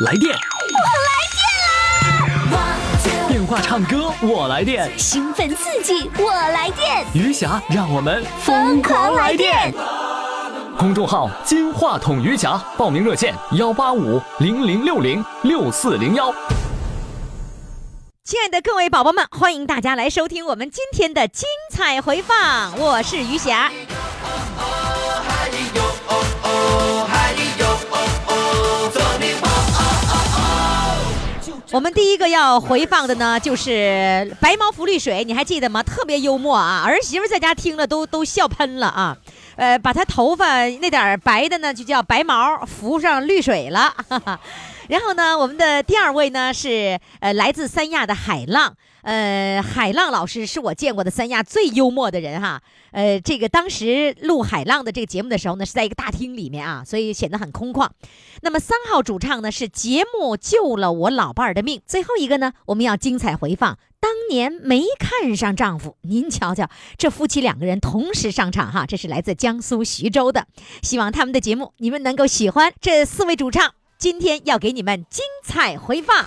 来电，我来电啦！电话唱歌我来电，兴奋刺激我来电，余霞让我们疯狂来电！公众号“金话筒余霞”，报名热线：幺八五零零六零六四零幺。亲爱的各位宝宝们，欢迎大家来收听我们今天的精彩回放，我是余霞。我们第一个要回放的呢，就是《白毛浮绿水》，你还记得吗？特别幽默啊，儿媳妇在家听了都都笑喷了啊。呃，把她头发那点白的呢，就叫白毛，浮上绿水了。然后呢，我们的第二位呢是呃来自三亚的海浪。呃，海浪老师是我见过的三亚最幽默的人哈。呃，这个当时录海浪的这个节目的时候呢，是在一个大厅里面啊，所以显得很空旷。那么三号主唱呢是节目救了我老伴儿的命。最后一个呢，我们要精彩回放当年没看上丈夫。您瞧瞧，这夫妻两个人同时上场哈，这是来自江苏徐州的。希望他们的节目你们能够喜欢。这四位主唱今天要给你们精彩回放。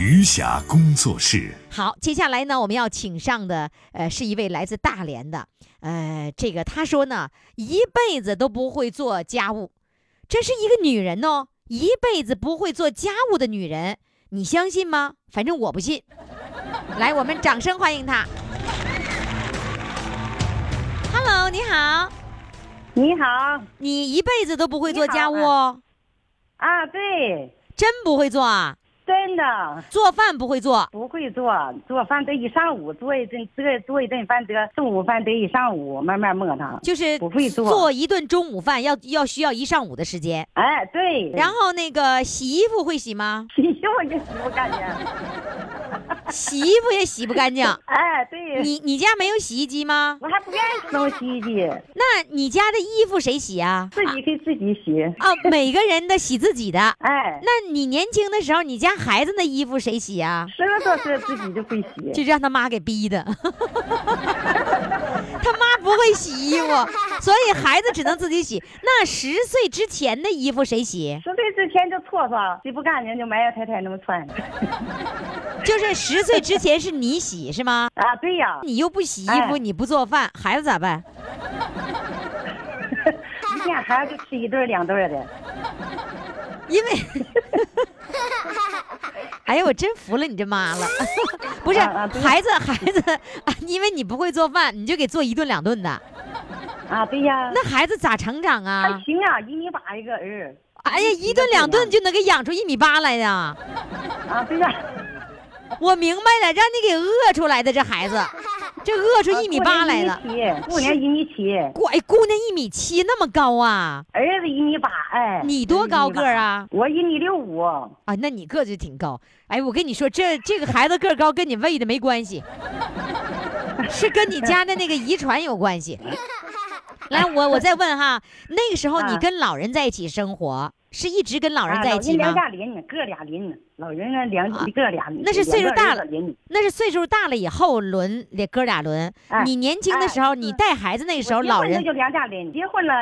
余霞工作室，好，接下来呢，我们要请上的呃是一位来自大连的，呃，这个他说呢，一辈子都不会做家务，这是一个女人哦，一辈子不会做家务的女人，你相信吗？反正我不信。来，我们掌声欢迎她。Hello，你好，你好你一辈子都不会做家务哦，啊，对，真不会做啊？真的做饭不会做，不会做，做饭得一上午，做一顿这做一顿饭得中午饭得一上午，慢慢磨它。就是不会做做一顿中午饭要要需要一上午的时间。哎，对，然后那个洗衣服会洗吗？洗衣服也洗不干净。洗衣服也洗不干净。哎，对，你你家没有洗衣机吗？我还不愿意弄洗衣机，那你家的衣服谁洗啊？自己给自己洗。啊，每个人的洗自己的。哎，那你年轻的时候，你家孩子那衣服谁洗啊？十个多岁自己就会洗。就让他妈给逼的。他妈不会洗衣服，所以孩子只能自己洗。那十岁之前的衣服谁洗？十岁之前就搓搓，洗不干净就埋汰太太那么穿。就是十岁之前是你洗是吗？啊，对呀，你又不洗衣服，哎你不做饭，孩子咋办？一天孩子就吃一顿两顿的。因为，哎呀，我真服了你这妈了。不是孩子，孩子，啊因为你不会做饭，你就给做一顿两顿的，啊，对呀，那孩子咋成长还啊？行啊，一米八一个儿。哎呀，一顿两顿就能给养出一米八来呀，啊，对呀。我明白了，让你给饿出来的这孩子，这饿出一米八来了。姑娘一米七，姑哎，姑娘一米七那么高啊？儿子一米八，哎，你多高个啊？我一米六五，啊，那你个子挺高。哎，我跟你说，这这个孩子个高跟你喂的没关系，是跟你家的那个遗传有关系。来，我我再问哈，那个时候你啊跟老人在一起生活，是一直跟老人啊在一起吗老人两？家邻，哥俩邻，老人啊两啊哥俩邻，那是岁数大了那是岁数大了以后轮这哥俩轮。哎你年轻的时候，你带孩子那个时候，老人就两家邻，结婚了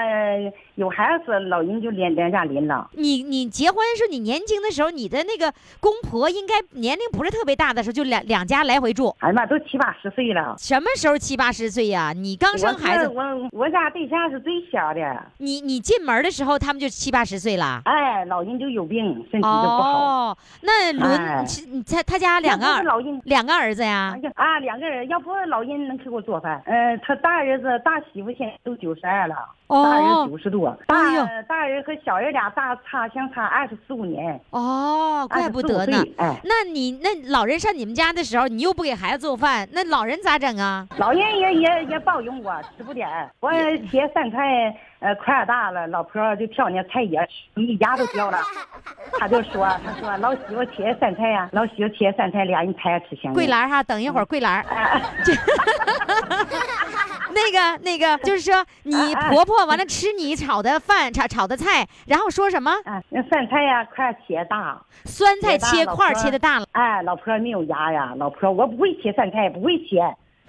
有孩子，老人就两两家邻了。你你结婚是你年轻的时候，你的那个公婆应该年龄不是特别大的时候，就两两家来回住。哎呀妈，都七八十岁了。什么时候七八十岁呀、你刚生孩子，我我我家对象是最小的，你你进门的时候，他们就七八十岁了。啊？哎，老人就有病，身体就不好。哦，那轮他他家两个老人两个儿子呀啊，两个人，要不老人能给我做饭。呃，他大儿子、大媳妇现在都九十二了，哦大儿子九十多，大、大人和小人俩大差相差二十四五年。哦，怪不得呢。哎，那你那老人上你们家的时候，你又不给孩子做饭，那老人咋整啊？老人也也也包容我，吃不点。我切酸菜，呃，块儿大了，老婆就挑那菜叶吃，一牙都掉了。他就说，他说老媳妇切酸菜呀、老媳妇切酸菜，俩人才吃香。桂兰哈，等一会儿桂兰儿。这 那个那个，就是说你婆婆完了吃你炒的饭炒炒的菜，然后说什么啊，那酸菜呀，块儿切大。酸菜切块儿切的大了，哎，老婆没有牙呀，老婆我不会切酸菜，不会切，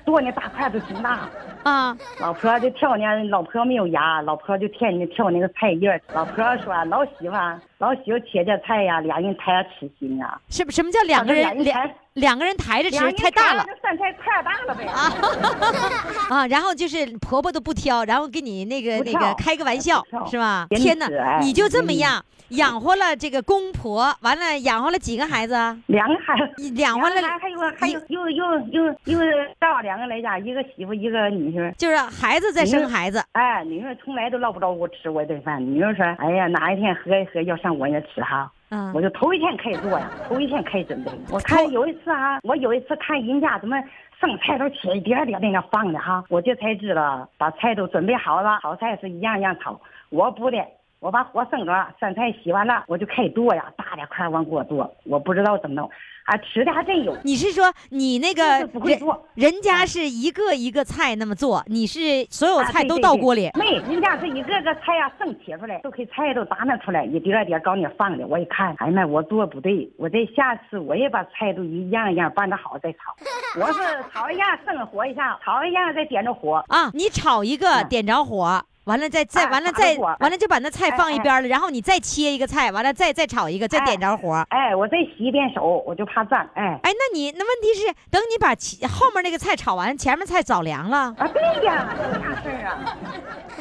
剁那大块子挺大。啊，老婆就挑呢，老婆没有牙，老婆就舔那挑那个菜叶。老婆说老媳妇儿，老媳妇切点菜呀，俩人抬着吃心呀。什么什么叫两个人两两个人抬着吃太大了菜太大了呗。啊？然后就是婆婆都不挑，然后给你那个那个开个玩笑是吧？天哪你就这么样养活了这个公婆，完了养活了几个孩子啊？两个孩子，养活了还有还有又又又又到两个来家，一个媳妇一个女婿。就是孩子在生孩子，哎，女婿从来都捞不着我吃我一顿饭。女婿说：“哎呀，哪一天喝一喝要上我也吃哈。”嗯我就头一天开始做呀，头一天开始准备。我看有一次啊，我有一次看人家怎么生菜都切一点点在那放的哈，我就才知道把菜都准备好了，炒菜是一样一样炒。我不的，我把火生着，酸菜洗完了，我就开始剁呀，大点块往锅剁。我不知道怎么弄，啊，吃的还真有。你是说你那个人不会做人家是一个一个菜那么做，你是所有啊菜都对对对到锅里？没，人家是一个个菜呀、生切出来，都给菜都打那出来，一点点搞你放的。我一看，哎呀妈，我做不对，我这下次我也把菜都一样一样拌的好再炒。我是炒一样生火一下，炒一样再点着火。啊，你炒一个嗯点着火，完了再再哎完了再完了就把那菜放一边了，然后你再切一个菜，完了再再炒一个，再哎点着火。哎，我再洗一遍手，我就怕脏。哎，哎，那你那问题是，等你把其后面那个菜炒完，前面菜早凉了。啊，对呀，有啥事儿啊？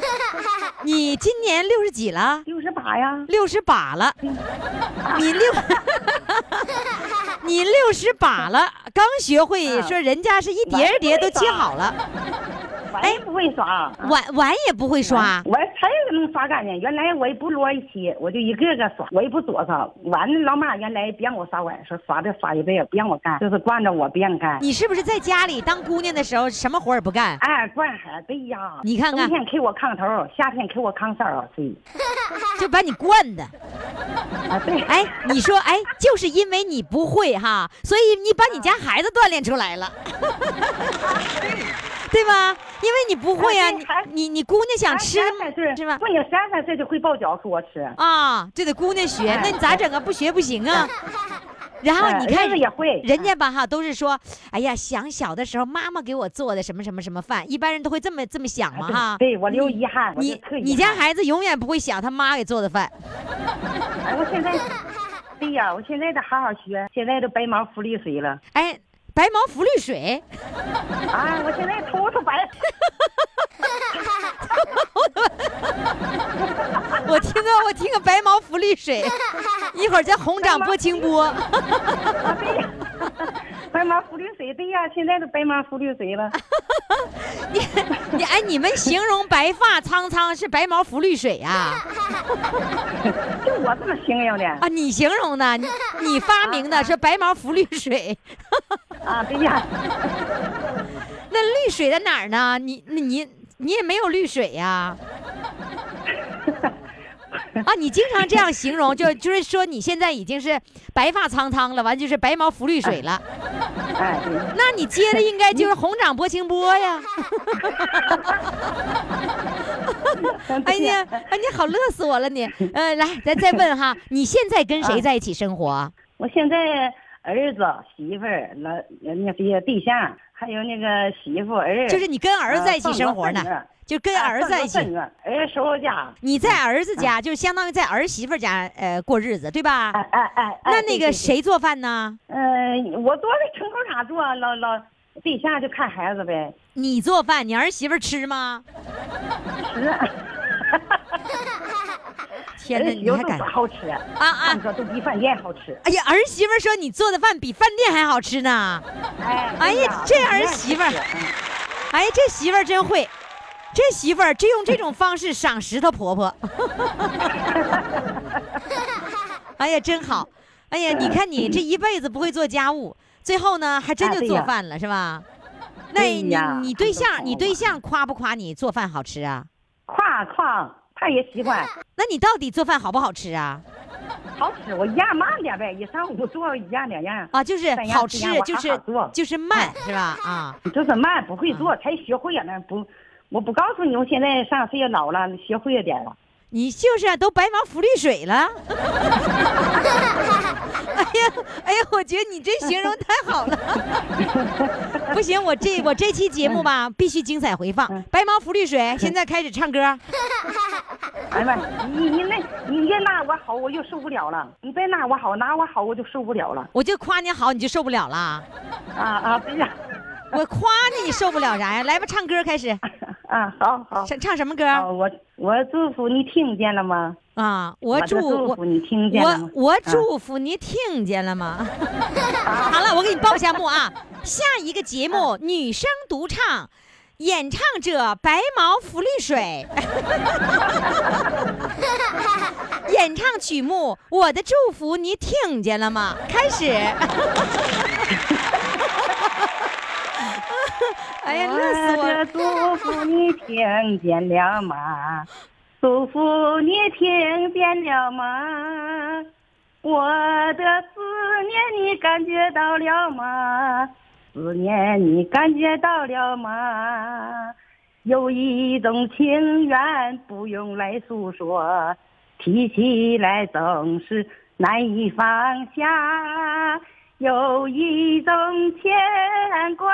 你今年六十几了？六十八呀，六十八了，你六，你六十八了，刚学会嗯说人家是一碟一碟都切好了，碗也不会刷。碗碗也不会刷。我才能刷干净，原来我也不摞一起，我就一个个刷，我也不躲他。碗老妈原来不让我刷碗，说刷这刷一辈子不让我干，就是惯着我不让干。你是不是在家里当姑娘的时候什么活也不干？哎，惯孩子呀，你看看冬天给我炕头，夏天给我炕梢儿睡。就把你惯的。啊，对，哎，你说，哎，就是因为你不会哈，所以你把你家孩子锻炼出来了，对吧？因为你不会呀、哎对还你你你姑娘想吃是吧不，？你三三岁就会包饺给我吃。啊，这得姑娘学，那你咋整啊？不学不行啊。然后你看也会人家吧哈，都是说，哎呀，想小的时候妈妈给我做的什么什么什么饭，一般人都会这么这么想嘛哈。对我留遗憾，你特你家孩子永远不会想他妈给做的饭，哎，我现在，对呀，我现在得好好学，现在都白毛浮绿水了。哎，白毛浮绿水，啊，我现在头都白。我听个我听个白毛浮绿水，一会儿叫红掌拨清波。白毛浮绿水，对呀，现在都白毛浮绿水了。你你哎，你们形容白发苍苍是白毛浮绿水呀、就我这么形容的。啊？你形容的，你你发明的是白毛浮绿水，啊，对呀，那绿水在哪儿呢？你你你你也没有绿水呀、啊，你经常这样形容，就就是说你现在已经是白发苍苍了，完就是白毛浮绿水了。哎，那你接着应该就是红掌拨清波呀。哎呀，哎，你好乐死我了你。呃，来，咱再问哈，你现在跟谁在一起生活？我现在儿子、媳妇儿、老那些对象，还有那个媳妇儿，就是你跟儿子在一起生活呢就跟儿子在一起。孙子儿收家。你在儿子家，就相当于在儿媳妇家呃过日子，对吧？哎哎哎，那那个谁做饭呢？嗯，我做的成口啥做，老老对象就看孩子呗。你做饭，你儿媳妇吃吗？吃，天哪，你还敢说好吃啊啊你！说都比饭店好吃。哎呀，儿媳妇说你做的饭比饭店还好吃呢。哎哎呀这儿媳妇儿哎，这媳妇儿真会，这媳妇儿就用这种方式赏识她婆婆。哎呀，真好！哎呀，你看你这一辈子不会做家务，最后呢还真就做饭了，是吧？那你对你对象你对象夸不夸你做饭好吃啊？夸夸，他也喜欢，那你到底做饭好不好吃啊？好吃。我一样慢点呗，一上午做一样两样。啊，就是好吃就是就是慢，是吧？啊，就是慢，不会做，才学会了呢。不，我不告诉你，我现在上岁数老了，学会了点了。你就是啊都白毛浮绿水了。哎呀，哎呀，我觉得你这形容太好了。不行，我这我这期节目吧，必须精彩回放。白毛浮绿水，现在开始唱歌。哎呀妈，你你那，你越拿我好，我就受不了了。你别拿我好，拿我好，我就受不了了。我就夸你好，你就受不了了。啊啊，对呀，我夸你，你受不了啥呀？来吧，唱歌开始。啊，好好。唱唱什么歌？哦，我我祝福你听见了吗？啊，我祝我祝福你听见了吗我我啊祝福你听见了吗？好了，我给你报一下幕啊，下一个节目女生独唱，演唱者白毛浮绿水，演唱曲目《我的祝福你听见了吗》开始。哎呀，乐死我了！的祝福你听见了吗？祝福你听见了吗？我的思念你感觉到了吗？思念你感觉到了吗？有一种情缘不用来诉说，提起来总是难以放下。有一种牵挂。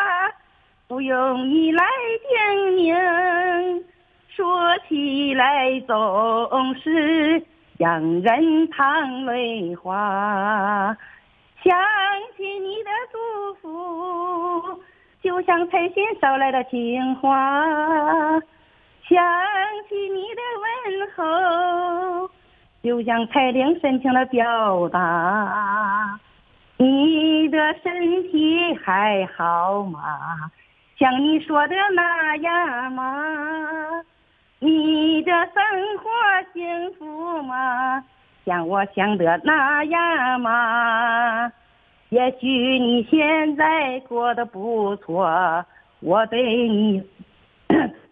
不用你来叮咛，说起来总是让人淌泪花。想起你的祝福，就像彩信捎来的情话；想起你的问候，就像彩铃深情的表达。你的身体还好吗？像你说的那样吗？你的生活幸福吗？像我想的那样吗？也许你现在过得不错，我对你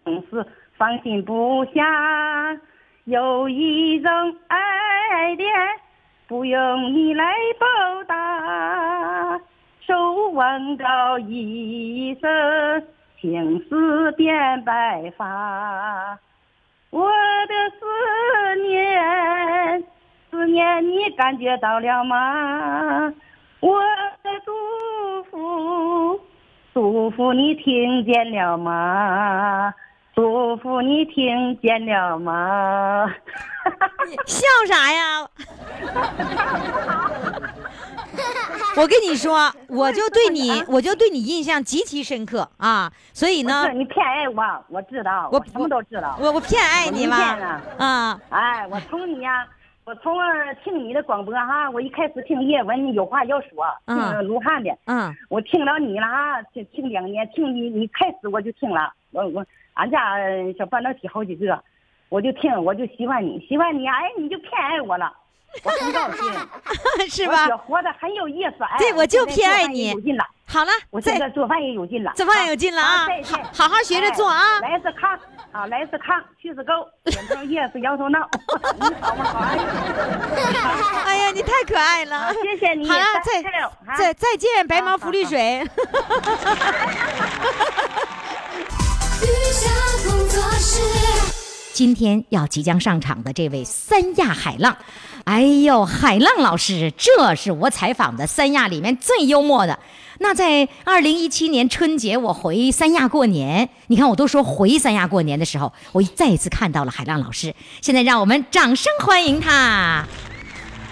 总是放心不下。有一种爱恋，不用你来报。望到一生，青丝变白发。我的思念，思念你感觉到了吗？我的祝福，祝福你听见了吗？祝福你听见了吗？笑啥呀？我跟你说，我就对你，我就对你印象极其深刻啊！所以呢你偏爱我，我知道，我我什么都知道。我我偏爱你吗？啊，哎，我从你呀、我从呃听你的广播哈，我一开始听叶文，你有话要说，听嗯卢汉的，嗯，我听了你了啊，听听两年，听你你开始我就听了，我我俺家呃小半导体好几个，我就听，我就喜欢你，喜欢你，哎，你就偏爱我了，我很高兴，是吧活得很有意思，哎，对我就偏爱你有劲了，好了，我现再在做饭也有劲了，做饭也有劲了啊好好学着做啊哎来自炕啊，来自炕，去自沟，点头叶是摇头闹，你好吗？哎。哎呀，你太可爱了，谢谢你好了，再再再再见，白毛浮绿水。雨下工作室。今天要即将上场的这位三亚海浪，哎呦，海浪老师，这是我采访的三亚里面最幽默的。那在二零一七年春节，我回三亚过年，你看我都说回三亚过年的时候，我再一次看到了海浪老师。现在让我们掌声欢迎他。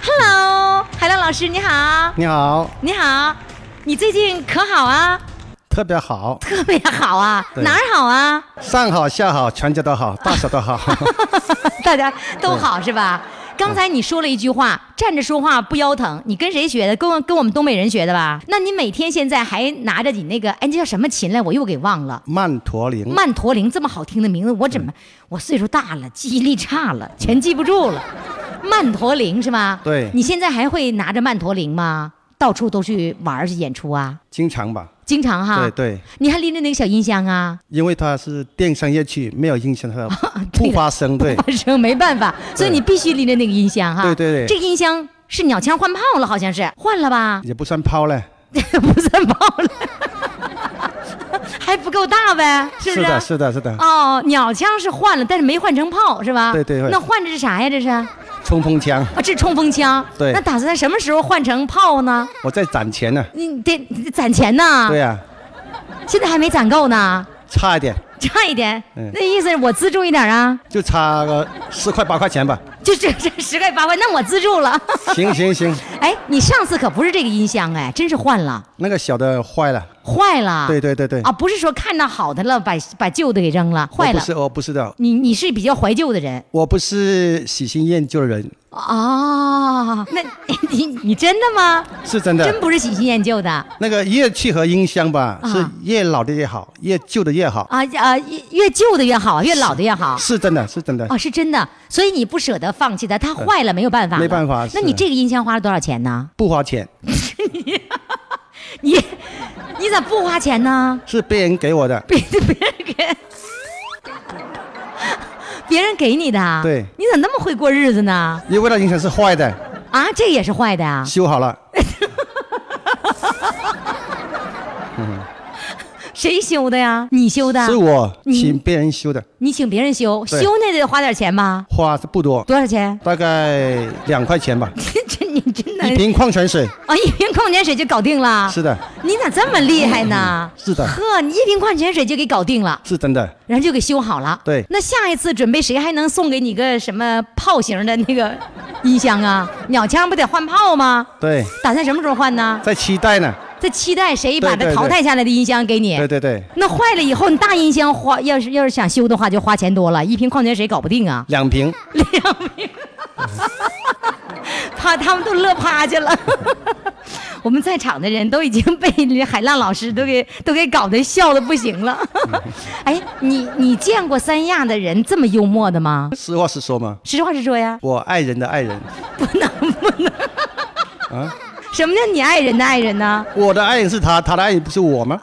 Hello，海浪老师你好，你好，你好，你最近可好啊？特别好，特别好啊，哪儿好啊？上好下好，全家都好，大小都好。大家都好是吧？刚才你说了一句话，站着说话不腰疼，你跟谁学的？跟我跟我们东北人学的吧？那你每天现在还拿着你那个，哎，那叫什么琴来？我又给忘了。曼陀铃，曼陀铃这么好听的名字，我怎么我岁数大了，记忆力差了，全记不住了。曼陀铃是吧？对你现在还会拿着曼陀铃吗？到处都去玩去演出啊？经常吧，经常哈。对对，你还拎着那个小音箱啊？因为它是电商业区，没有音箱，它 不发声，对发声没办法，所以你必须拎着那个音箱哈。对对对这个音箱是鸟枪换炮了，好像是换了吧？也不算炮嘞。不算炮了，还不够大呗？是不是？是的，是的，是的，哦，鸟枪是换了，但是没换成炮，是吧？对对对那换的是啥呀？这是？啊，冲锋枪啊，这是冲锋枪。对那打算什么时候换成炮呢？我在攒钱呢。你得你得攒钱呢。对呀，现在还没攒够呢，差一点，差一点。嗯那意思是我资助一点啊？就差个十块八块钱吧。就这这十块八块，那我资助了。行行行，哎，你上次可不是这个音箱哎，真是换了，那个小的坏了。坏了。对对对对。啊，不是说看到好的了，把把旧的给扔了，坏了。不是，哦不是的，你你是比较怀旧的人我不是喜新厌旧的人，哦？那 你你真的吗？是真的。真不是喜新厌旧的那个乐器和音箱吧，啊是越老的越好，越旧的越好。啊啊！越越旧的越好，越老的越好。是真的，是真的。哦，是真的，所以你不舍得放弃它，它坏了没有办法，没办法那你这个音箱花了多少钱呢？不花钱，你你咋不花钱呢？是别人给我的。别别人给，别人给你的啊？对你咋那么会过日子呢？因为那音响是坏的，啊，这也是坏的啊？修好了。谁修的呀？你修的？是我请别人修的，你请别人修，修那得花点钱吧？花是不多，多少钱？大概两块钱吧，这 你真的一瓶矿泉水。啊，一瓶矿泉水就搞定了？是的，你咋这么厉害呢？是的呵，你一瓶矿泉水就给搞定了，是真的。然后就给修好了。对那下一次准备谁还能送给你个什么炮型的那个音箱啊？鸟枪不得换炮吗？对，打算什么时候换呢？在期待呢。在期待谁把这淘汰下来的音箱给你。对对对，那坏了以后，你大音箱花要是要是想修的话，就花钱多了，一瓶矿泉水搞不定啊。两瓶。两瓶，怕他们都乐趴下了。我们在场的人都已经被海浪老师都给都给搞得笑的不行了。哎，你你见过三亚的人这么幽默的吗？实话实说吗，实话实说呀，我爱人的爱人，不 能不能。啊，什么叫你爱人的爱人呢？我的爱人是他，他的爱人不是我吗？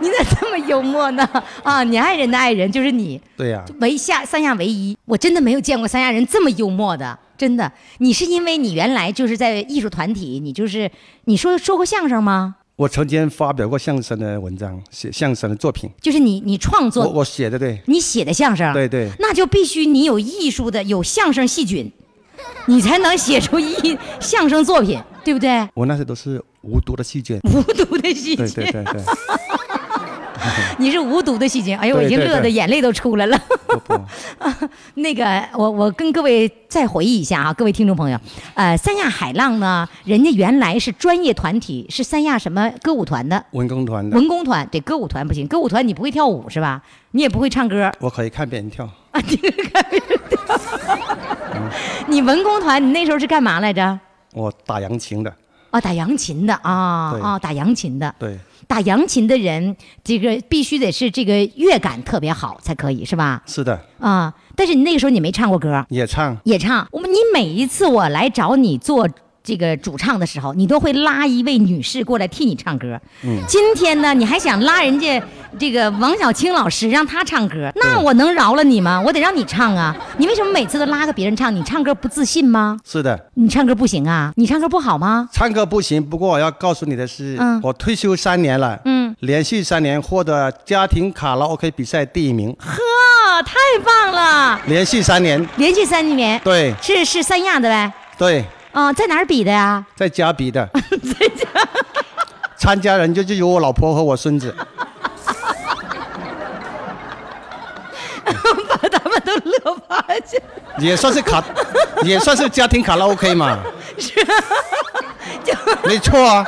你咋这么幽默呢？啊，你爱人的爱人就是你。对呀、唯下三亚唯一，我真的没有见过三亚人这么幽默的，真的。你是因为你原来就是在艺术团体，你就是你说说过相声吗？我曾经发表过相声的文章，写相声的作品，就是你你创我作，我写的对，你写的相声，对对那就必须你有艺术的有相声细菌，你才能写出一相声作品，对不对？我那些都是无毒的细菌。无毒的细菌，对对对对，你是无毒的细菌。哎呦，我已经乐得眼泪都出来了。那个，我我跟各位再回忆一下啊，各位听众朋友，呃，三亚海浪呢，人家原来是专业团体，是三亚什么歌舞团的。文工团的，文工团对歌舞团不行，歌舞团你不会跳舞是吧？你也不会唱歌我可以看别人跳，啊，你看别人跳。你文工团，你那时候是干嘛来着？我打扬琴的，啊，打扬琴的啊对啊，打扬琴的。对，打扬琴的人，这个必须得是这个乐感特别好才可以，是吧？是的，啊，但是你那个时候你没唱过歌，也唱，也唱。我们你每一次我来找你做这个主唱的时候，你都会拉一位女士过来替你唱歌。嗯今天呢，你还想拉人家这个王小青老师让他唱歌，那我能饶了你吗？我得让你唱啊！你为什么每次都拉个别人唱？你唱歌不自信吗？是的，你唱歌不行啊？你唱歌不好吗？唱歌不行。不过我要告诉你的是，嗯我退休三年了，嗯，连续三年获得家庭卡拉 OK 比赛第一名，呵，太棒了！连续三年，连续三年，对是是三亚的呗？对，啊、在哪儿比的呀？在家比的，在家，参加人就就有我老婆和我孙子，把他们都乐趴下。也算是卡，也算是家庭卡拉 OK 嘛，是没错啊，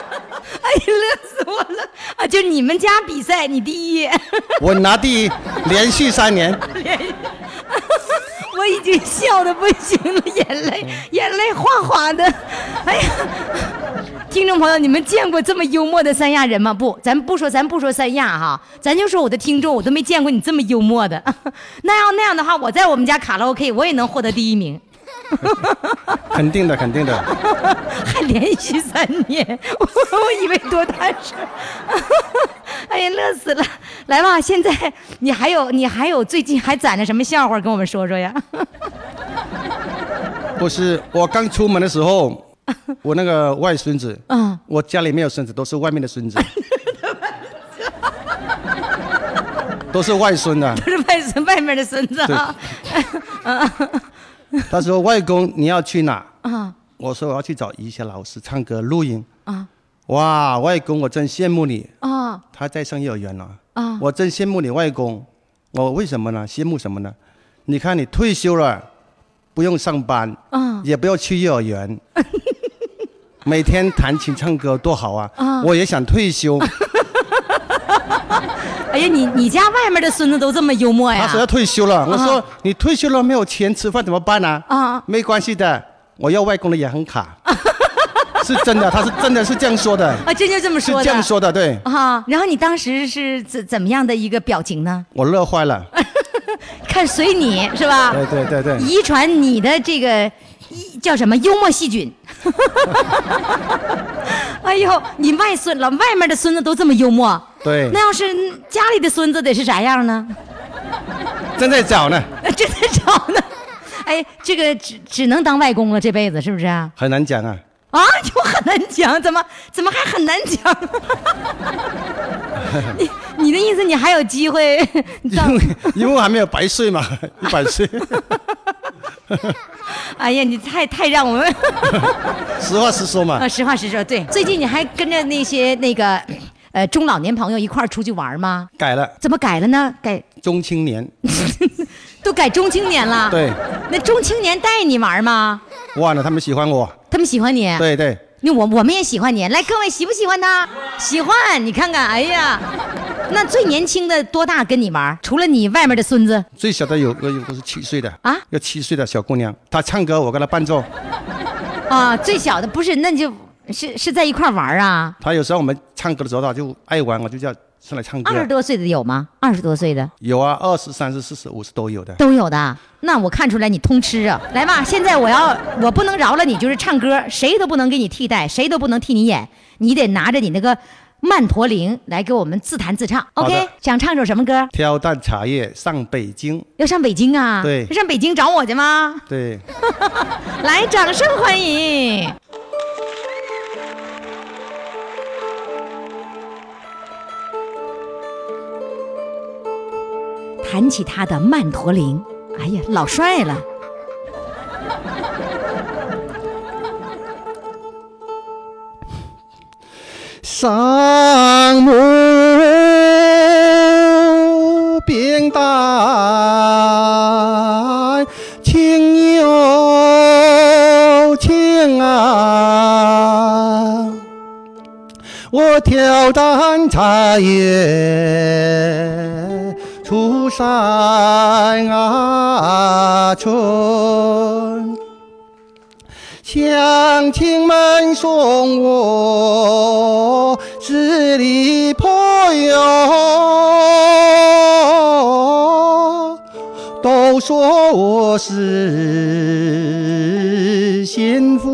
哎呀，乐死我了！啊，就你们家比赛，你第一，我拿第一，连续三年，我 我已经笑的不行了，眼泪眼泪哗哗的。哎呀，听众朋友，你们见过这么幽默的三亚人吗？不，咱不说，咱不说三亚哈，咱就说我的听众，我都没见过你这么幽默的。那要那样的话，我在我们家卡拉 OK，我也能获得第一名。肯定的，肯定的。还连续三年，我我以为多大事儿，哎呀，乐死了！来吧，现在你还有你还有最近还攒着什么笑话跟我们说说呀？不是，我刚出门的时候，我那个外孙子，嗯，我家里没有孙子，都是外面的孙子，都是外孙的。都是外孙外面的孙子啊，他说：“外公，你要去哪？”啊我说：“我要去找一些老师唱歌录音。啊”哇，外公，我真羡慕你。啊他在上幼儿园了。啊！我真羡慕你外公。我为什么呢？羡慕什么呢？你看你退休了，不用上班，啊也不要去幼儿园，每天弹琴唱歌多好啊！啊我也想退休。哎呀，你你家外面的孙子都这么幽默呀他说？要退休了，我说你退休了没有钱吃饭怎么办呢？啊没关系的，我要外公的银行卡。是真的，他是真的是这样说的，啊，真就这么说的。这样说的，对啊，然后你当时是怎怎么样的一个表情呢？我乐坏了。看随你是吧？对对对对，遗传你的这个一叫什么幽默细菌。哎呦，你外孙了，外面的孙子都这么幽默，对那，要是家里的孙子得是啥样呢？正在找呢，正在找呢。哎，这个只只能当外公了，这辈子是不是啊？很难讲啊。啊，就很难讲，怎么怎么还很难讲？你你的意思，你还有机会因为因为我还没有白睡嘛，一百岁，哎呀，你太太让我们 实话实说嘛啊，。实话实说，对。最近你还跟着那些那个呃中老年朋友一块儿出去玩吗？改了，怎么改了呢？改中青年，都改中青年了。。对，那中青年带你玩吗？忘了他们喜欢我，他们喜欢你。。对对，那我我们也喜欢你。来，各位喜不喜欢他？喜欢。你看看，哎呀，那最年轻的多大跟你玩？除了你外面的孙子最小的有个有个是七岁的啊有七岁的小姑娘，她唱歌我跟她伴奏，啊，最小的不是？那你就是是在一块玩啊？她有时候我们唱歌的时候她就爱玩，我就叫上来唱歌二。十多岁的有吗？二十多岁的有啊，二十、三十、四十、五十都有的。都有的。那我看出来你通吃啊！来吧，现在我要我不能饶了你，就是唱歌，谁都不能给你替代，谁都不能替你演，你得拿着你那个曼陀铃来给我们自弹自唱。OK，想唱首什么歌？挑担茶叶上北京，要上北京啊？对要上北京找我去吗？对，来，掌声欢迎！弹起他的曼陀铃，哎呀，老帅了！上母扁担，情有情啊！我挑担茶叶出山啊村。乡亲们送我十里坡哟，都说我是幸福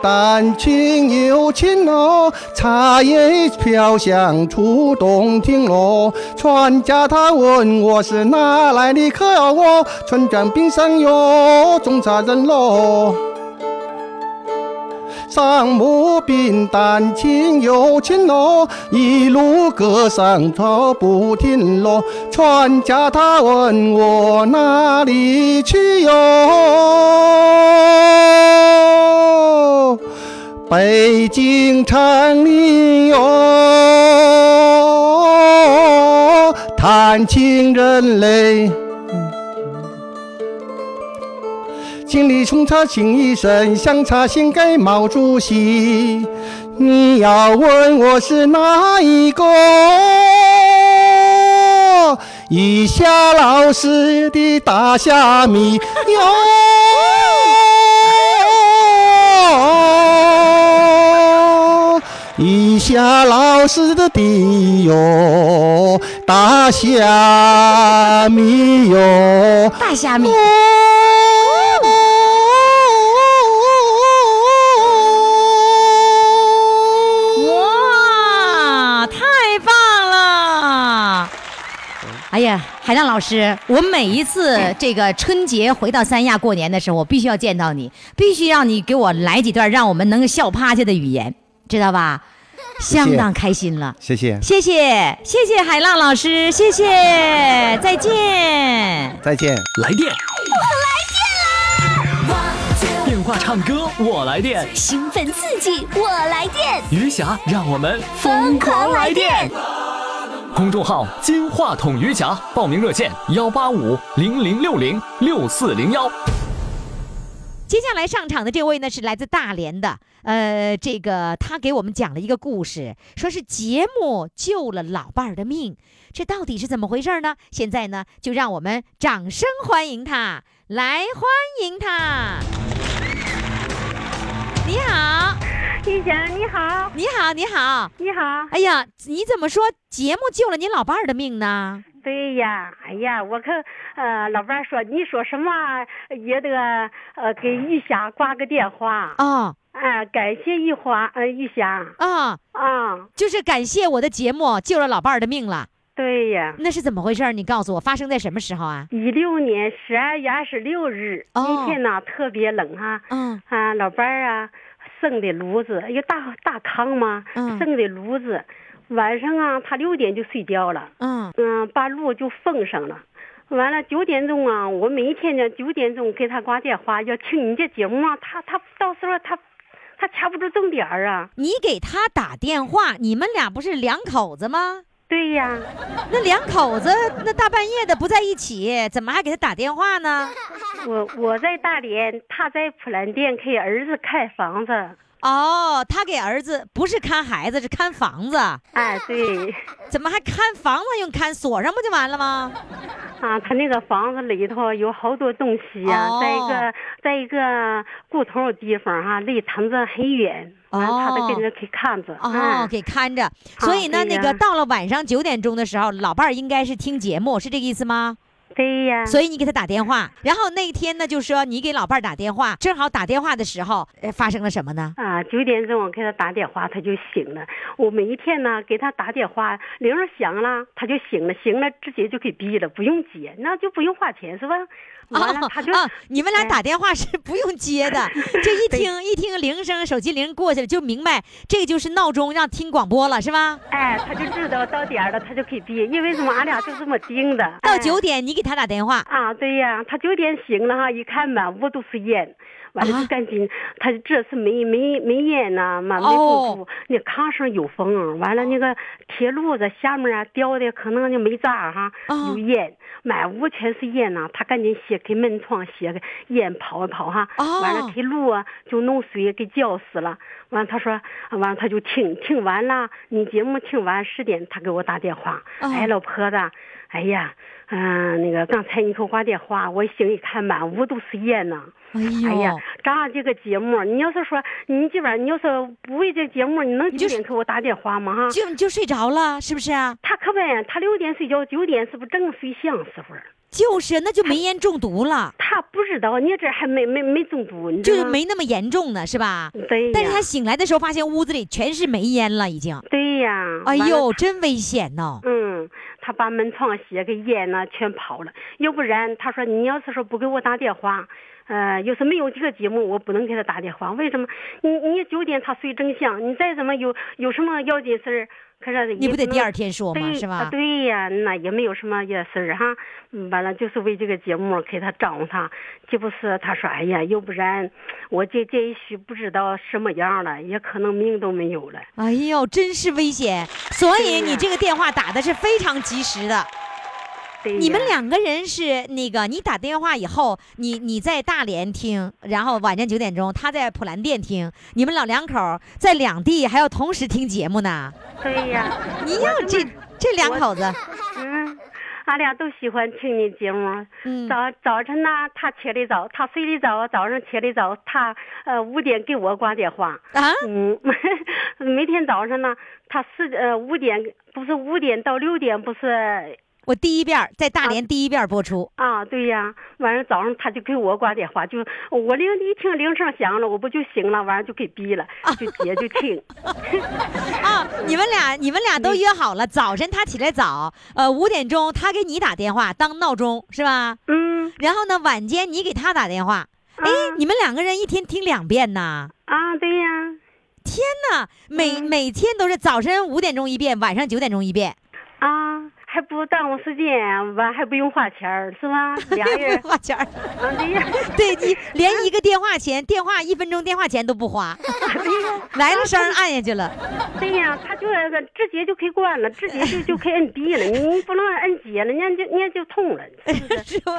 扁担，情有情哦，茶叶飘香出洞庭咯。船家他问我是哪来的客哦，我村庄边上哟种茶人喽。上木扁担，情有情咯，一路歌声吵不停咯。船家他问我哪里去哟？北京城里哟，弹琴人嘞。敬礼冲茶情一声，香茶献给毛主席。你要问我是哪一个？一下老师的大虾米哟，一下老师的地哟，大虾米哟。大虾米。海浪老师，我每一次 这个春节回到三亚过年的时候，我必须要见到你，必须让你给我来几段让我们能笑趴下的语言，知道吧？相当开心了。谢谢，谢谢，谢谢海浪老师，谢谢，再见。再见。来电，我来电话唱歌我来电，兴奋刺激，我来电，余霞让我们疯狂来电。公众号“金话筒余霞”，报名热线：幺八五零零六零六四零幺。接下来上场的这位呢是来自大连的，呃，这个他给我们讲了一个故事，说是节目救了老伴儿的命，这到底是怎么回事呢？现在呢，就让我们掌声欢迎他，来欢迎他。你好，玉霞，你好，你好，你好。你好。哎呀，你怎么说节目救了你老伴儿的命呢？对呀，哎呀，我可呃，老伴儿说你说什么也得呃给玉霞挂个电话。哦，啊，感谢玉华呃玉霞。啊，啊，就是感谢我的节目救了老伴儿的命了。对呀。那是怎么回事？你告诉我，发生在什么时候啊？一六年十二月二十六日、哦那天呢，特别冷哈、嗯啊，老伴儿啊，剩的炉子，一个大大炕嘛，嗯生的炉子，晚上啊，他六点就睡觉了。嗯嗯，把路就封上了。完了九点钟啊，我每一天呢九点钟给他挂电话，要听你这节目啊，他他到时候他他掐不住重点儿啊。你给他打电话，你们俩不是两口子吗？对呀，那两口子那大半夜的不在一起，怎么还给他打电话呢？我我在大连，他在普兰店给儿子看房子。哦，他给儿子不是看孩子，是看房子。哎，对，怎么还看房子用看锁上不就完了吗？啊，他那个房子里头有好多东西呀、哦在一个在一个固头的地方哈、离村子很远，完了他都跟着给看着。哦，嗯给看着。所以呢，那个到了晚上九点钟的时候，老伴儿应该是听节目，是这个意思吗？对呀。所以你给他打电话，然后那天呢，就说你给老伴儿打电话，正好打电话的时候，呃，发生了什么呢？啊，九点钟我给他打电话，他就醒了。我每一天呢给他打电话，铃儿响了他就醒了，醒了直接就给闭了，不用接，那就不用花钱是吧？完了他就啊，你们俩哎打电话是不用接的，就一听一听铃声，手机铃过去了，就明白这个就是闹钟，让听广播了，是吧？哎，他就知道到点儿了，他就可以闭，因为什么？俺俩就这么定的。到哎九点你给他打电话，啊，对呀，他九点醒了哈，一看满屋都是烟，完了啊就赶紧，他这次没没没烟呐，嘛没哦中毒，那炕上有风，完了那个铁路子下面啊掉的可能就没渣哈，哦有烟，满屋全是烟呐，他赶紧掀开门窗掀开，烟跑一跑哈，哦完了给路啊就弄水给浇死了，完了他说，完了他就听听完了，你节目听完十点他给我打电话，哦哎老婆子。哎呀，嗯、那个刚才你给我挂电话，我醒一看，满屋都是烟呢。哎呀，咱这个节目，你要是说你这边，你要是不为这节目，你能九点给我打电话吗？哈，就就睡着了，是不是啊？他可不，他六点睡觉，九点是不是正睡香时候？就是，那就煤烟中毒了，他不知道，你这还没没没中毒，就是没那么严重呢，是吧？对，但是他醒来的时候，发现屋子里全是煤烟了，已经。对呀，哎呦，真危险呐！嗯，他把门窗鞋给淹了全跑了。要不然，他说你要是说不给我打电话，呃，要是没有这个节目，我不能给他打电话。为什么？你你九点他睡正香，你再怎么有有什么要紧事儿，可是你不得第二天说吗对是吧啊对呀，那也没有什么也事儿哈。嗯完了就是为这个节目给他招呼他，这不是他说哎呀，要不然我这这一宿不知道什么样了，也可能命都没有了。哎呦，真是危险！所以你这个电话打的是非常及时的。你们两个人是那个，你打电话以后，你你在大连听，然后晚上九点钟他在普兰店听，你们老两口在两地还要同时听节目呢。对呀，你要这这两口子，嗯，俺俩都喜欢听你节目。嗯早早晨呢，他起得早，他睡得早，早上起得早，他呃五点给我挂电话。啊，嗯，每天早上呢，他四呃五点不是五点到六点不是我第一遍在大连第一遍播出，啊？对呀，完了早上他就给我挂电话，就我铃一听铃声响了，我不就醒了，完了就给逼了，就接就听。啊，你们俩你们俩都约好了，早晨他起来早，呃五点钟他给你打电话当闹钟是吧？嗯然后呢晚间你给他打电话，哎，你们两个人一天听两遍呐？啊，对呀，天哪，每、嗯每天都是早晨五点钟一遍，晚上九点钟一遍，啊，还不耽误时间，完还不用花钱儿，是吧？俩人 花钱儿。啊，对呀，对你连一个电话钱，电话一分钟电话钱都不花，来了声按下去了。对呀，他就那个直接就可以关了，直接就就可以摁闭了，你不能摁接了，人家就人家就通了，是吧？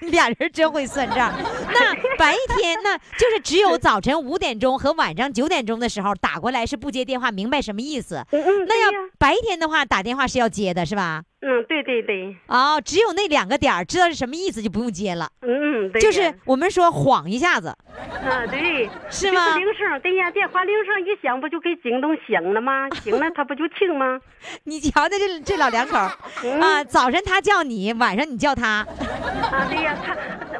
这俩人真会算账。那白天那就是只有早晨五点钟和晚上九点钟的时候打过来是不接电话，明白什么意思？嗯嗯，那要，白天的话打电话是要接的，是吧？嗯，对对对，哦，只有那两个点儿知道是什么意思就不用接了，嗯嗯，对，就是我们说晃一下子，啊，对，是吗？铃声，对呀，电话铃声一响，不就给惊动醒了吗？醒了他不就听吗？你瞧瞧这这老两口嗯。啊，早晨他叫你，晚上你叫他，啊，对呀，他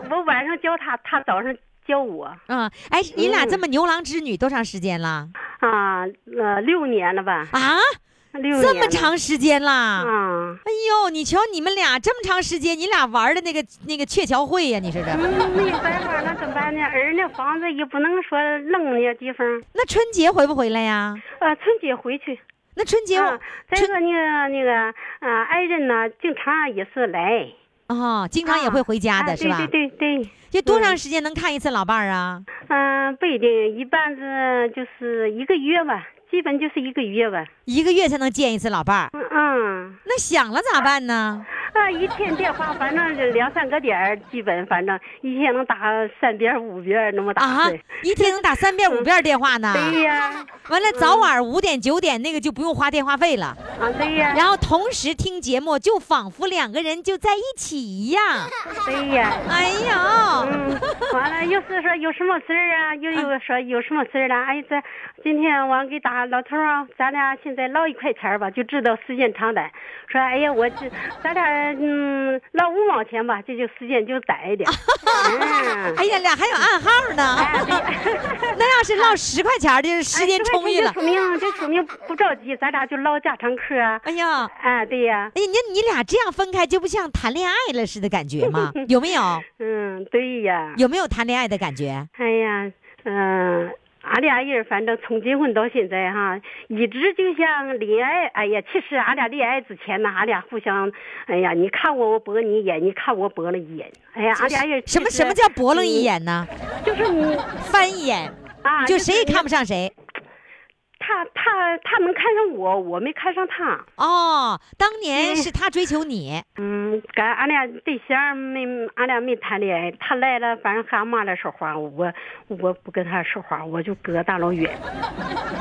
我晚上叫他，他早上教我。嗯，哎，你俩嗯。这么牛郎织女多长时间了？啊，呃，六年了吧？啊？六这么长时间啦？啊。哎呦，你瞧你们俩这么长时间，你俩玩的那个那个鹊桥会呀、你说这，嗯，没办法，那怎么办呢？儿那房子也不能说扔那地方。那春节回不回来呀？呃，春节回去。那春节啊，再春说那个那个，啊，爱人呢，经常也是来。哦，经常也会回家的、啊是吧？对对对对，这多长时间能看一次老伴儿啊？嗯、不一定，一般是就是一个月吧，基本就是一个月吧。一个月才能见一次老伴儿，嗯嗯，那想了咋办呢？啊，一天电话反正是两三个点儿，基本反正一天能打三遍五遍那么打啊，一天能打三遍五遍电话呢？对呀，完了，早晚五点九点那个就不用花电话费了，啊对呀，然后同时听节目，就仿佛两个人就在一起一样。对呀。哎呀，嗯，完了，又是说有什么事儿啊，又有说有什么事儿了，哎，这今天我给打老头儿啊，咱俩现在唠一块钱儿吧，就知道时间长短。说哎呀，我这咱俩嗯唠五毛钱吧，这就时间就短一点。嗯，哎呀，俩还有暗号呢。那要是唠十块钱儿的，时间充裕了。说明就说明不着急，咱俩就唠家常嗑啊。哎呀，哎，对呀，哎呀，你你俩这样分开就不像谈恋爱了似的感觉吗？有没有？嗯，对呀。有没有谈恋爱的感觉？哎呀，嗯、俺俩人反正从结婚到现在哈，一直就像恋爱。哎呀，其实俺俩恋爱之前呢，俺俩互相，哎呀，你看我，我驳你一眼，你看我驳了一眼。哎呀，俺俩人什么什么叫驳了一？眼呢？就是你翻一眼，啊，就谁也看不上。上谁。他他他能看上我，我没看上他。哦，当年是他追求你，嗯，跟俺俩对象没，俺俩没谈恋爱。他来了，反正和俺妈来说话，我我不跟他说话，我就隔大老远。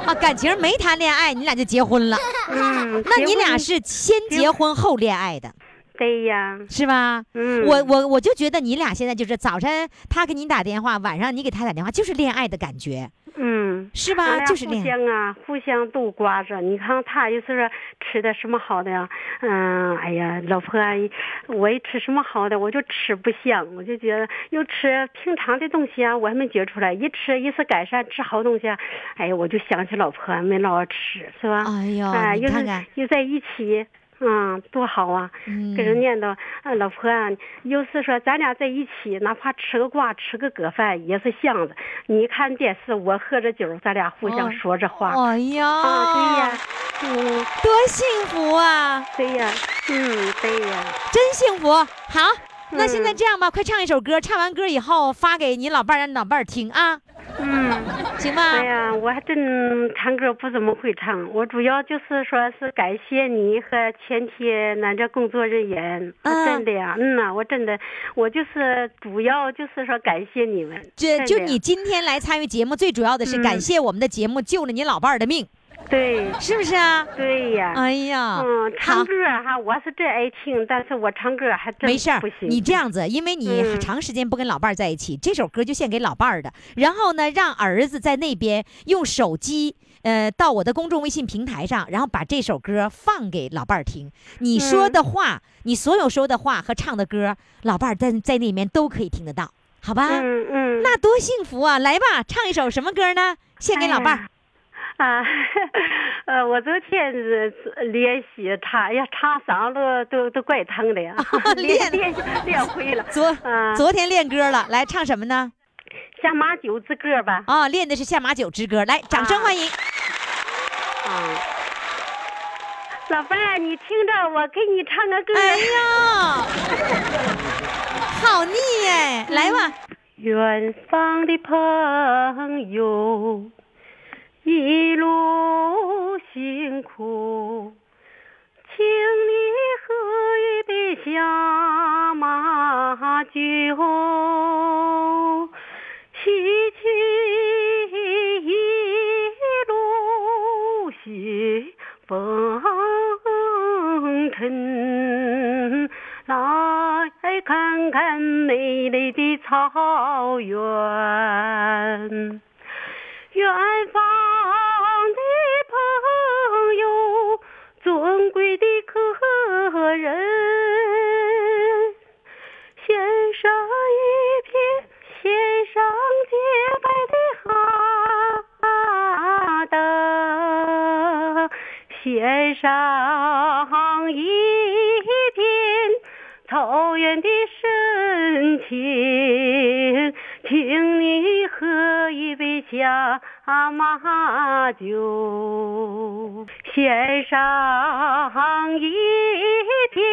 啊，感情没谈恋爱，你俩就结婚了。嗯，那你俩是先结婚后恋爱的，对呀。是吧？嗯，我我我就觉得你俩现在就是早晨他给你打电话，晚上你给他打电话，就是恋爱的感觉，嗯。是吧？互就是互。相啊，互相都挂着。你看他就是说吃的什么好的呀，嗯，哎呀，老婆啊，我一吃什么好的，我就吃不香，我就觉得又吃平常的东西啊，我还没觉出来，一吃一次改善吃好东西啊，哎呀，我就想起老婆没老吃，是吧？哎呦，哎，又是又在一起。嗯，多好啊！嗯跟人念叨，啊，老婆啊，有时说咱俩在一起，哪怕吃个瓜、吃个搁饭也是香的。你看电视，我喝着酒，咱俩互相哦说着话。哎呀，啊，对呀，嗯，多幸福啊！对呀，嗯，对呀，真幸福。好，那现在嗯这样吧，快唱一首歌，唱完歌以后发给你老伴儿，让你老伴儿听啊。嗯，行吗？哎呀，我还真唱歌不怎么会唱，我主要就是说是感谢你和全体咱这工作人员，我啊真的呀，嗯呐，我真的，我就是主要就是说感谢你们。这就你今天来参与节目，最主要的是感谢我们的节目救了你老伴儿的命，对是不是啊？对呀，哎呀，嗯，唱歌哈，我是真爱听，但是我唱歌还真没事儿不行。你这样子，因为你嗯长时间不跟老伴儿在一起，这首歌就献给老伴儿的。然后呢，让儿子在那边用手机，呃，到我的公众微信平台上，然后把这首歌放给老伴儿听。你说的话，你所有说的话和唱的歌，老伴儿在在那里面都可以听得到，好吧？嗯嗯，那多幸福啊！来吧，唱一首什么歌呢？献给老伴儿。啊，呃，我昨天是练习唱，哎呀，唱嗓子都都怪疼的呀，练练练练会了。昨啊昨天练歌了，来唱什么呢？下马酒之歌吧。啊，练的是下马酒之歌，来，掌声欢迎。啊，老伴儿，你听着，我给你唱个歌。哎呀，好腻耶！来吧，远方的朋友，一路辛苦，请你喝一杯下马酒，洗去一路血风尘。来看看美丽的草原，远方上一片。草原的深情，请你喝一杯下马酒，献上一片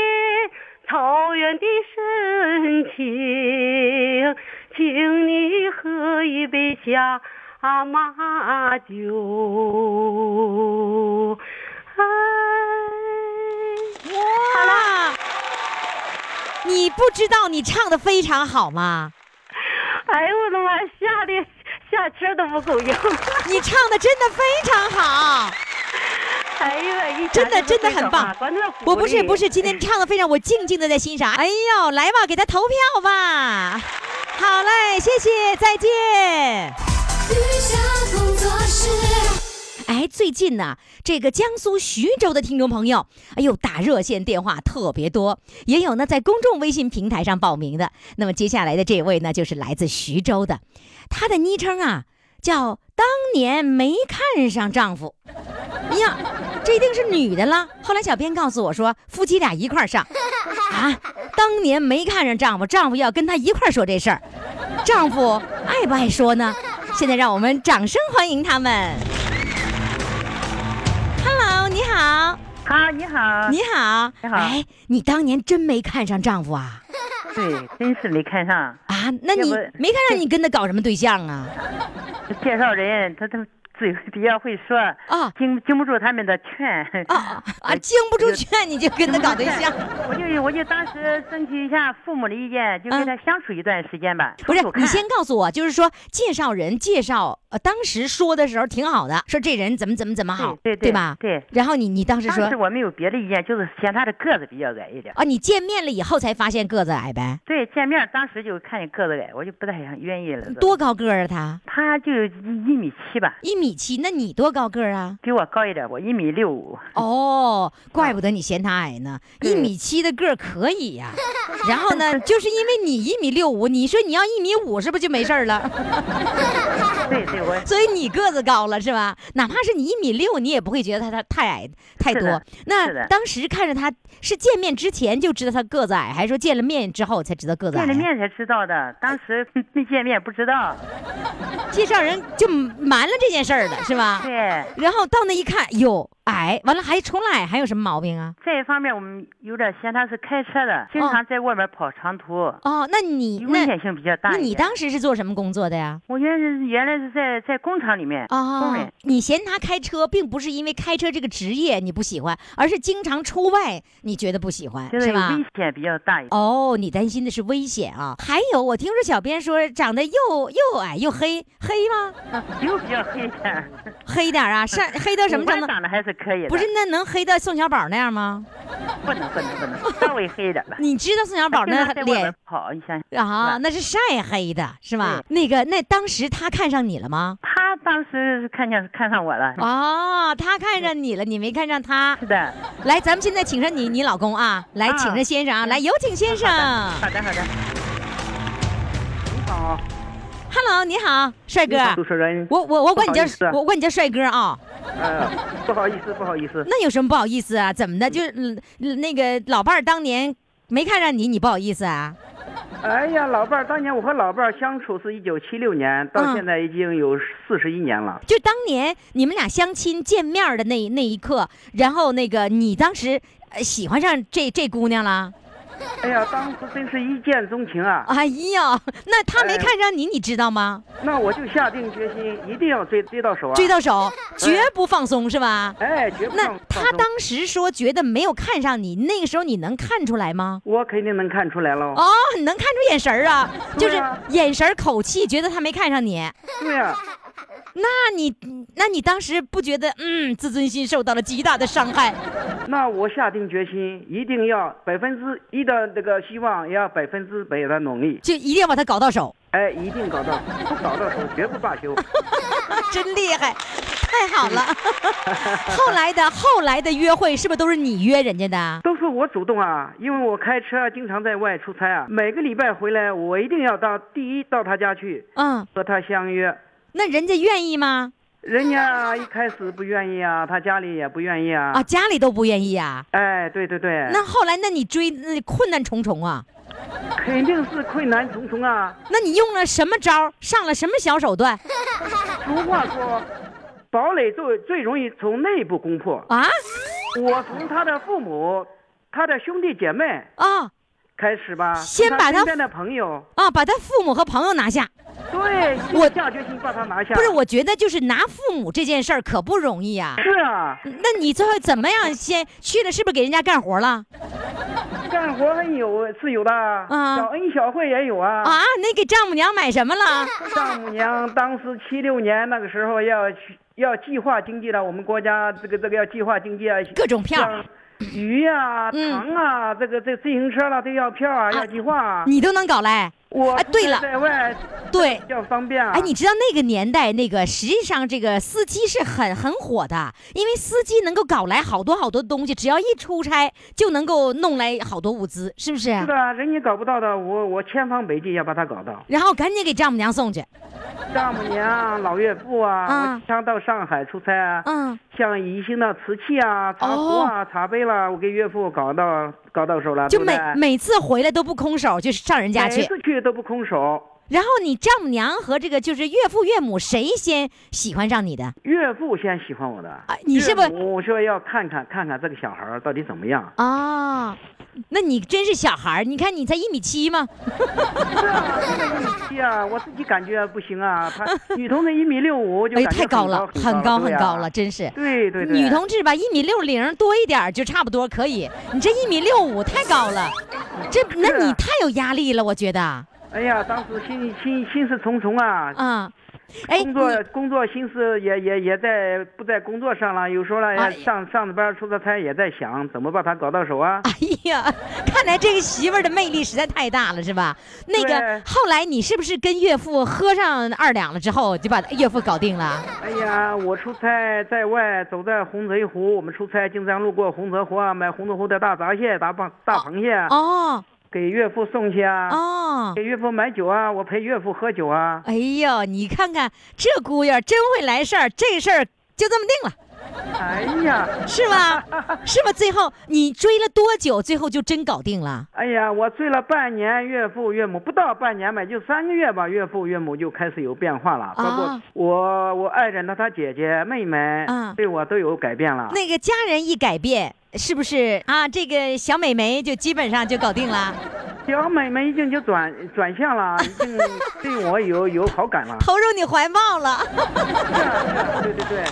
草原的深情，请你喝一杯下马酒。啊。哇！你不知道你唱的非常好吗？哎呦我的妈，吓得下气儿都不够用。你唱的真的非常好，哎呀，一真的真的很棒。我不是不是，是，今天唱的非常，我静静的在欣赏。哎呦，来吧，给他投票吧。好嘞，谢谢，再见。哎，最近呢，这个江苏徐州的听众朋友，哎呦，打热线电话特别多，也有呢在公众微信平台上报名的。那么接下来的这位呢，就是来自徐州的，他的昵称啊叫“当年没看上丈夫”。呀，这一定是女的了。后来小编告诉我说，夫妻俩一块上啊，当年没看上丈夫，丈夫要跟他一块说这事儿，丈夫爱不爱说呢？现在让我们掌声欢迎他们。好，好，你好，你好，你好。哎，你当年真没看上丈夫啊？对，真是没看上，啊，那你没看上你跟他搞什么对象啊？介绍人他他嘴比较会说，啊经经不住他们的劝，啊啊！经不住劝你就跟他搞对象，我就我就当时争取一下父母的意见，就跟他相处一段时间吧。不是你先告诉我，就是说介绍人介绍，呃，当时说的时候挺好的，说这人怎么怎么怎么好，对对吧？对。然后你你当时说当时我没有别的意见，就是嫌他的个子比较矮一点。啊，你见面了以后才发现个子矮呗？对，见面当时就看见个子矮，我就不太想愿意了。多高个儿啊他？他就一一米七吧，一米七，那你多高个儿啊？比我高一点，我一米六五。哦，怪不得你嫌他矮呢，一米七的个儿可以呀、然后呢，就是因为你一米六五，你说你要一米五，是不是就没事儿了？对对，我所以你个子高了是吧？哪怕是你一米六，你也不会觉得他他太矮太多。那当时看着他是见面之前就知道他个子矮，还是说见了面之后才知道个子矮？见了面才知道的，当时没 见面不知道。介绍人就瞒了这件事儿了是吧？对，然后到那一看，哟，矮，完了还除了矮还有什么毛病啊？这一方面我们有点嫌他是开车的，经常在外面跑长途，哦，那你危那险性比较大那一点。你当时是做什么工作的呀？我原是原来是在在工厂里面，工哦人，你嫌他开车，并不是因为开车这个职业你不喜欢，而是经常出外你觉得不喜欢，就是吧？危险比较大一点。哦，你担心的是危险啊！还有，我听说小编说长得又又矮又黑，黑吗？又比较黑点儿，黑点儿啊，上黑到什么程度？长得还是可以的。不是，那能黑到宋小宝那样吗？不能不能不能，稍微黑一点吧。你知道宋小宝那脸跑，你想想啊，那是晒黑的，是吧？那个，那当时他看上你了吗？他当时是看见看上我了。哦，他看上你了，你没看上他。是的。来，咱们现在请上你你老公啊，来，啊请着先生啊，来，有请先生。好的好的。你好，Hello，你好，帅哥主持人。我我我管你叫我管你叫帅哥啊。呃，不好意思，不好意思。那有什么不好意思啊？怎么的？就是嗯嗯那个老伴儿当年没看上你，你不好意思啊？哎呀，老伴儿，当年我和老伴儿相处是一九七六年，到嗯现在已经有四十一年了。就当年你们俩相亲见面的那那一刻，然后那个你当时呃喜欢上这这姑娘了？哎呀，当时真是一见钟情啊！哎呀，那他没哎看上你，你知道吗？那我就下定决心，一定要追追到手啊！追到手，绝不放松，是吧？哎，绝不那他当时说觉得没有看上你，那个时候你能看出来吗？我肯定能看出来了。哦，你能看出眼神儿啊，就是眼神、口气，觉得他没看上你。对呀、那你，那你当时不觉得，嗯，自尊心受到了极大的伤害？那我下定决心，一定要百分之一的那个希望，也要百分之百的努力。就一定要把它搞到手，哎，一定搞到，不搞到手绝不罢休。真厉害，太好了。后来的后来的约会是不是都是你约人家的？都是我主动啊，因为我开车经常在外出差啊，每个礼拜回来我一定要到第一到他家去嗯，和他相约。那人家愿意吗？人家一开始不愿意啊，他家里也不愿意啊。啊，家里都不愿意啊。哎，对对对，那后来，那你追那困难重重啊？肯定是困难重重啊。那你用了什么招？上了什么小手段俗话说，堡垒最最容易从内部攻破。啊？我从他的父母、他的兄弟姐妹啊开始吧，先把他从身边的朋友，啊！把他父母和朋友拿下。对，我下决心把他拿下。不是，我觉得就是拿父母这件事儿可不容易啊。是啊，那你最后怎么样？先去了，是不是给人家干活了？干活还有是有的，啊小恩小惠也有啊。啊，你给丈母娘买什么了？丈母娘当时七六年那个时候要去要计划经济了，我们国家这个这个要计划经济啊，各种票像鱼呀、嗯糖啊，这个这自行车了都要票啊，要计划啊。你都能搞来？我哎对了在外对比较方便啊。哎，你知道那个年代，那个实际上这个司机是很很火的，因为司机能够搞来好多好多东西，只要一出差就能够弄来好多物资，是不是？是的，人家搞不到的，我我千方百计要把他搞到。然后赶紧给丈母娘送去。丈母娘、老岳父啊，啊我经常到上海出差啊，嗯，像宜兴的瓷器啊、茶壶啊、茶杯啦，我给岳父搞到搞到手了，就每每次回来都不空手，就是上人家去每。次去都不空手。然后你丈母娘和这个就是岳父岳母谁先喜欢上你的？岳父先喜欢我的，啊你是不是岳母说要看看看看这个小孩儿到底怎么样？啊，那你真是小孩儿，你看你才一米七吗？是啊，一米七啊，我自己感觉不行啊。他 女同志一米六五就哎，太高了，很很高很高了，真是。对对对，女同志吧，一米六零多一点儿就差不多可以。你这一米六五太高了，这那你太有压力了，我觉得。哎呀，当时心心心事重重啊。啊，哎，工作工作心思也也也在不在工作上了，有时候呢哎上上着班出着差也在想怎么把他搞到手啊。哎呀，看来这个媳妇儿的魅力实在太大了，是吧？那个后来你是不是跟岳父喝上二两了之后，就把岳父搞定了？哎呀，我出差在外，走在洪泽湖，我们出差经常路过洪泽湖啊，买洪泽湖的大闸蟹、大螃大螃蟹，哦给岳父送去啊。哦，给岳父买酒啊，我陪岳父喝酒啊。哎呦，你看看这姑爷真会来事儿，这事儿就这么定了。哎呀，是吗？是吗？最后你追了多久？最后就真搞定了？哎呀，我追了半年，岳父岳母不到半年吧，就三个月吧，岳父岳母就开始有变化了。包括啊我我爱人的他姐姐妹妹，嗯对我都有改变了。那个家人一改变，是不是啊？这个小美眉就基本上就搞定了，小美眉已经就转转向了，已经对我有有好感了。投入你怀抱了，对 对对，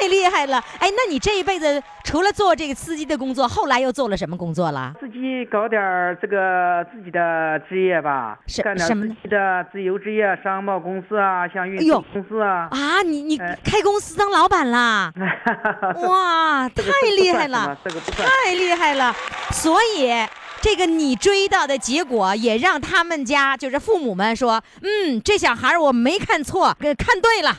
太厉害了！哎，那你这一辈子除了做这个司机的工作，后来又做了什么工作了？自己搞点儿这个自己的职业吧，什干点什么呢自己的自由职业，商贸公司啊，像运输公司啊。啊，你你哎开公司当老板啦？哇，太厉害了。太厉害了！所以这个你追到的结果，也让他们家就是父母们说，嗯，这小孩我没看错，给看对了。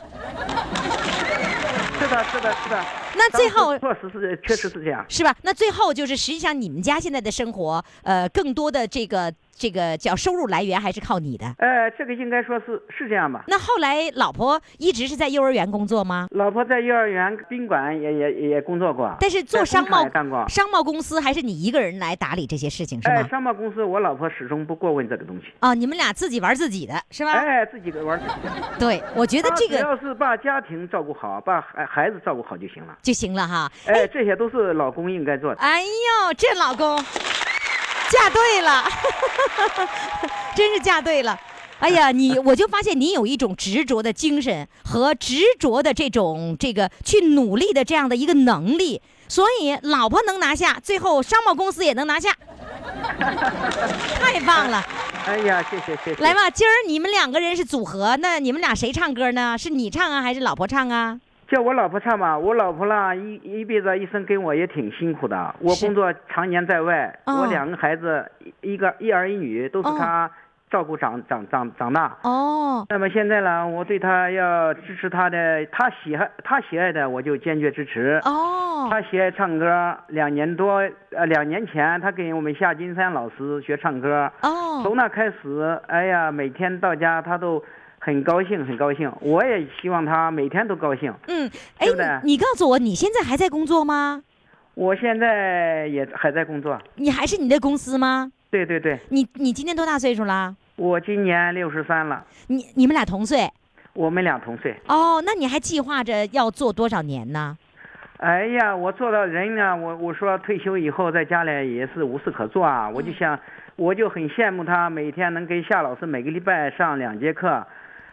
是的，是的，是的。那最后确实是，确实是这样。是吧？那最后就是，实际上你们家现在的生活，呃，更多的这个这个叫收入来源还是靠你的。呃，这个应该说是是这样吧。那后来老婆一直是在幼儿园工作吗？老婆在幼儿园、宾馆也也也工作过，但是做商贸过。商贸公司还是你一个人来打理这些事情是哎，吗？商贸公司我老婆始终不过问这个东西。哦，你们俩自己玩自己的是吧？哎，自己玩自己的。对，我觉得这个她只要是把家庭照顾好，把孩孩子照顾好就行了。就行了哈。哎，这些都是老公应该做的。哎呦，这老公嫁对了，真是嫁对了。哎呀，你我就发现你有一种执着的精神和执着的这种这个去努力的这样的一个能力，所以老婆能拿下，最后商贸公司也能拿下，太棒了！哎呀，谢谢谢谢。来吧，今儿你们两个人是组合，那你们俩谁唱歌呢？是你唱啊，还是老婆唱啊？叫我老婆唱吧，我老婆啦一一辈子一生跟我也挺辛苦的。我工作常年在外，哦我两个孩子一一个一儿一女都是哦她照顾长长长长大。哦，那么现在呢，我对她要支持她的，她喜爱她喜爱的，我就坚决支持。哦，她喜爱唱歌，两年多，呃，两年前她跟我们夏金山老师学唱歌。哦，从那开始，哎呀，每天到家她都很高兴，很高兴。我也希望他每天都高兴。嗯，哎你你告诉我，你现在还在工作吗？我现在也还在工作。你还是你的公司吗？对对对，你你今年多大岁数了？我今年六十三了，你你们俩同岁我们俩同岁。哦，那你还计划着要做多少年呢？哎呀，我做到人呢，我我说退休以后在家里也是无事可做啊，我就想，我就很羡慕他每天能给夏老师每个礼拜上两节课，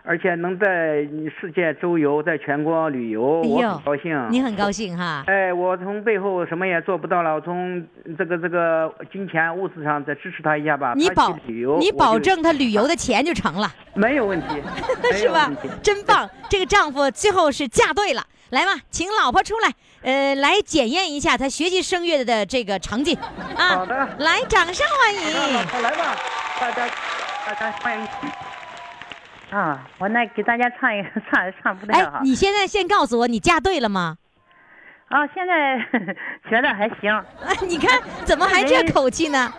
而且能在世界周游，在全国旅游，我很高兴。你很高兴哈？哎，我从背后什么也做不到了，我从这个这个金钱物质上再支持他一下吧。你保旅游，你保证他旅游的钱就成了，没有问题，没是吧？真棒！这个丈夫最后是嫁对了。来吧，请老婆出来，呃，来检验一下她学习声乐的这个成绩啊！好的来，掌声欢迎老。婆来吧，大家大家欢迎。啊，我那给大家唱一个，唱唱不哎太好。，你现在先告诉我，你嫁对了吗？啊，现在 觉得还行，啊，你看怎么还这口气呢？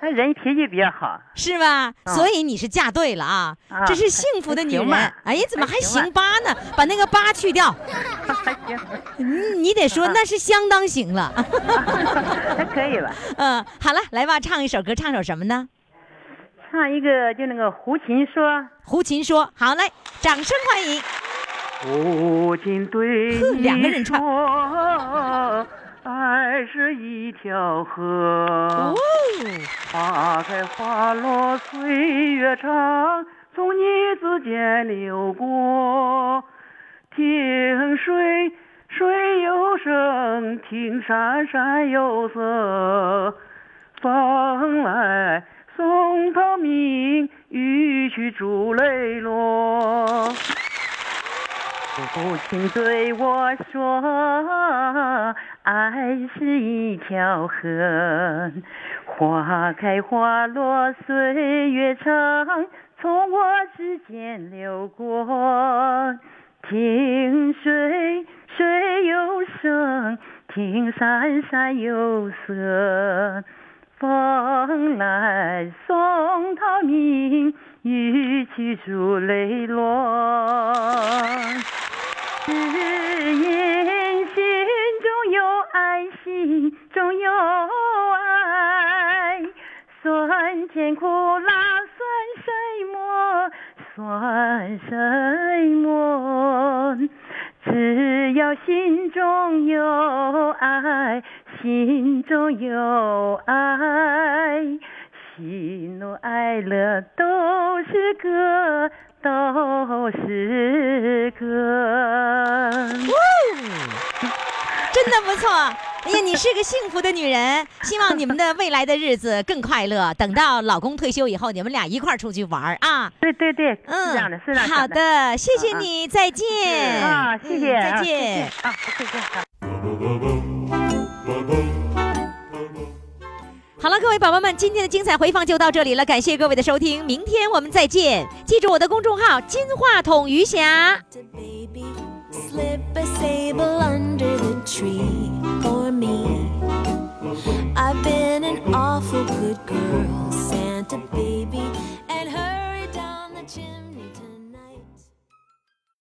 他人脾气比较好。是吧？所以你是嫁对了啊，啊这是幸福的女人。哎呀，怎么还还行八呢？把那个八去掉，还行，你你得说那是相当行了。还可以吧。嗯，好了，来吧，唱一首歌，唱首什么呢？唱一个就那个胡琴说，胡琴说，好嘞，掌声欢迎。胡琴对两个人唱说，爱是一条河，哦，花开花落岁月长，从你指尖流过。听水水有声，听山山有色。风来松涛鸣，雨去珠泪落。父亲对我说，爱是一条河，花开花落岁月长，从我指尖流过。听水水有声，听山山有色。风来送涛鸣雨去竹泪落。只因心中有爱心中有爱酸甜苦辣算什么算什么只要心中有爱心中有爱，喜怒哀乐都是歌，都是歌。真的不错。哎呀，你是个幸福的女人，希望你们的未来的日子更快乐。等到老公退休以后，你们俩一块儿出去玩儿啊！对对对，嗯，是这样的，是这样的好的。谢谢你，再见。啊，谢谢，嗯再啊谢谢见。啊，再见好了，各位宝宝们，今天的精彩回放就到这里了，感谢各位的收听，明天我们再见。记住我的公众号“金话筒余霞”。Slip a sable under the tree for me. I've been an awful good girl, Santa baby. and her